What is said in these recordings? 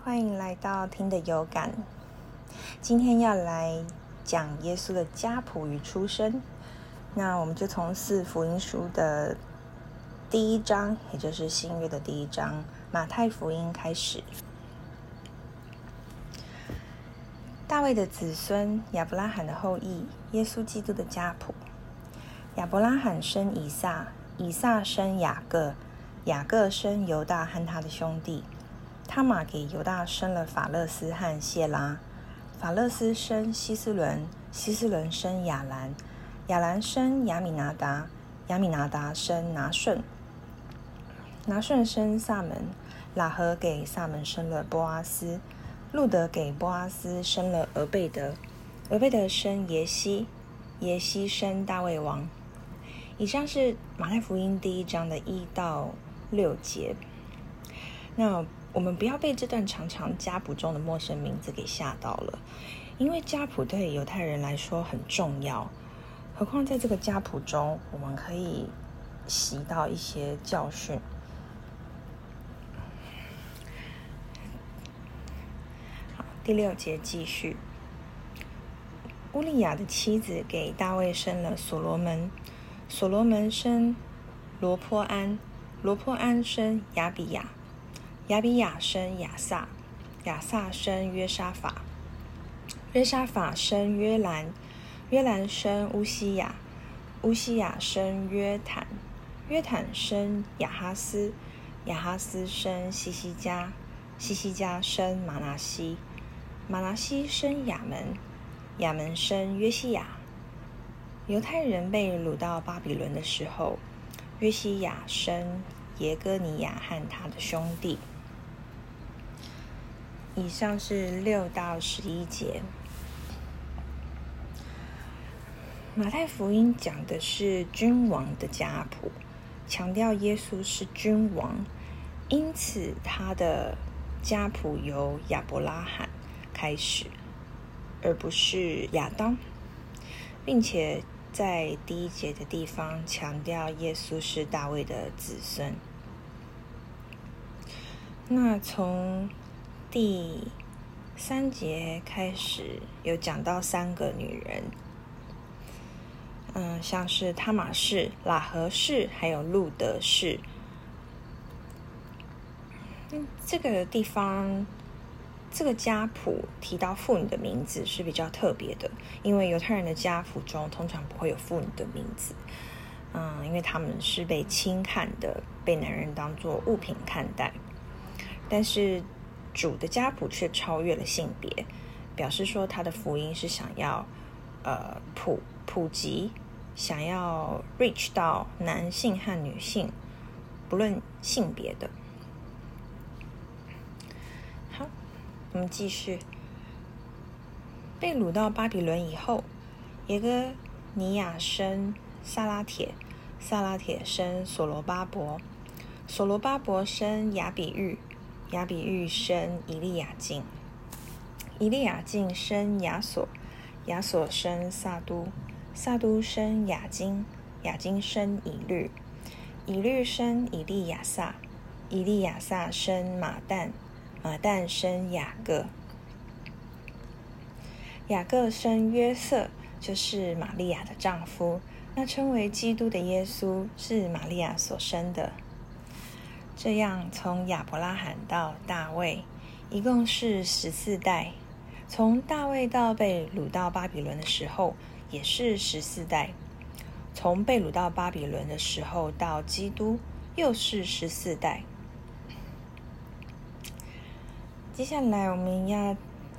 欢迎来到听的有感。今天要来讲耶稣的家谱与出生。那我们就从四福音书的第一章，也就是新约的第一章马太福音开始。大卫的子孙，亚伯拉罕的后裔，耶稣基督的家谱。亚伯拉罕生以撒，以撒生雅各，雅各生犹大和他的兄弟。他玛给犹大生了法勒斯和谢拉，法勒斯生希斯伦，希斯伦生亚兰，亚兰生亚米拿达，亚米拿达生拿顺，拿顺生萨门，拉合给萨门生了波阿斯，路德给波阿斯生了俄贝德，俄贝德生耶西，耶西生大卫王。以上是马太福音第一章的一到六节。那。我们不要被这段长长家谱中的陌生名字给吓到了，因为家谱对犹太人来说很重要。何况在这个家谱中，我们可以习到一些教训。第六节继续。乌利亚的妻子给大卫生了所罗门，所罗门生罗坡安，罗坡安生亚比亚。亚比亚生亚萨，亚萨生约沙法，约沙法生约兰，约兰生乌西亚，乌西亚生约坦，约坦生亚哈斯，亚哈斯生西西加，西西加生马拿西，马拿西生亚门，亚门生约西亚。犹太人被掳到巴比伦的时候，约西亚生耶哥尼亚和他的兄弟。以上是六到十一节。马太福音讲的是君王的家谱，强调耶稣是君王，因此他的家谱由亚伯拉罕开始，而不是亚当，并且在第一节的地方强调耶稣是大卫的子孙。那从第三节开始有讲到三个女人，嗯，像是塔玛氏、拉合氏，还有路德氏。嗯，这个地方这个家谱提到妇女的名字是比较特别的，因为犹太人的家谱中通常不会有妇女的名字。嗯，因为他们是被轻看的，被男人当做物品看待，但是。主的家谱却超越了性别，表示说他的福音是想要呃普普及，想要 reach 到男性和女性，不论性别的。好，我们继续。被掳到巴比伦以后，耶哥尼亚生萨拉铁，萨拉铁生所罗巴伯，所罗巴伯生亚比玉。亚比玉生以利亚敬，以利亚敬生亚索，亚索生萨都，萨都生亚金，亚金生以律，以律生以利亚撒，以利亚撒生马旦，马旦生雅各，雅各生约瑟，就是玛利亚的丈夫。那称为基督的耶稣是玛利亚所生的。这样，从亚伯拉罕到大卫，一共是十四代；从大卫到被掳到巴比伦的时候，也是十四代；从被掳到巴比伦的时候到基督，又是十四代。接下来，我们要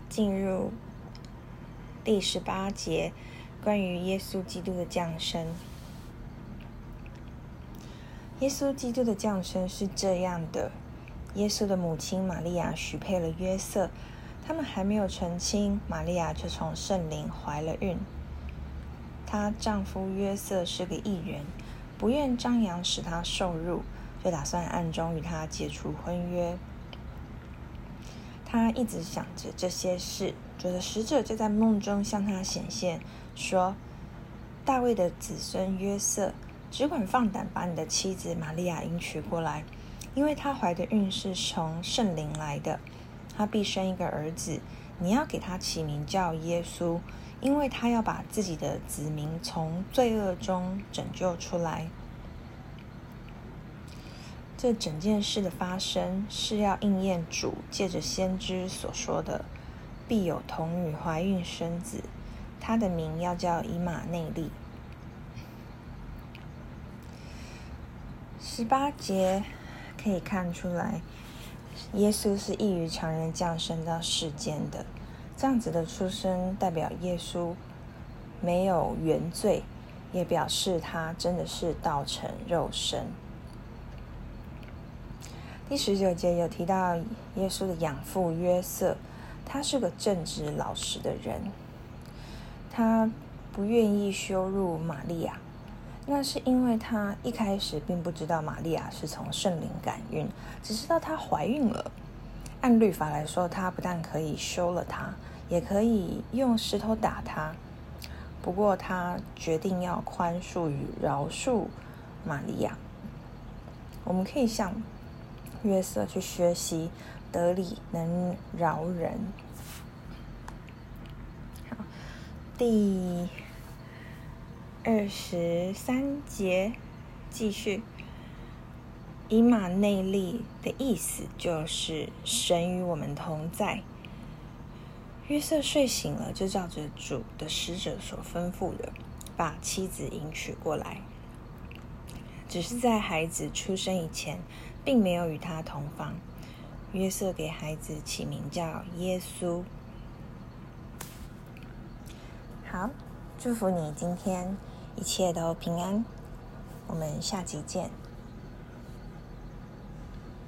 进入第十八节，关于耶稣基督的降生。耶稣基督的降生是这样的：耶稣的母亲玛利亚许配了约瑟，他们还没有成亲，玛利亚就从圣灵怀了孕。她丈夫约瑟是个异人，不愿张扬使他受辱，就打算暗中与他解除婚约。他一直想着这些事，觉得使者就在梦中向他显现，说：“大卫的子孙约瑟。”只管放胆把你的妻子玛利亚迎娶过来，因为她怀的孕是从圣灵来的。她必生一个儿子，你要给他起名叫耶稣，因为他要把自己的子民从罪恶中拯救出来。这整件事的发生是要应验主借着先知所说的：“必有童女怀孕生子，他的名要叫以马内利。”十八节可以看出来，耶稣是异于常人降生到世间的。这样子的出生，代表耶稣没有原罪，也表示他真的是道成肉身。第十九节有提到耶稣的养父约瑟，他是个正直老实的人，他不愿意羞辱玛利亚，那是因为他一开始并不知道玛利亚是从圣灵感孕，只知道她怀孕了。按律法来说，他不但可以休了她，也可以用石头打她。不过他决定要宽恕与饶恕玛利亚。我们可以向。约瑟去学习得理能饶人。好，第二十三节继续。以马内利的意思就是神与我们同在。约瑟睡醒了，就照着主的使者所吩咐的，把妻子迎娶过来。只是在孩子出生以前。并没有与他同房。约瑟给孩子起名叫耶稣。好，祝福你今天一切都平安。我们下集见。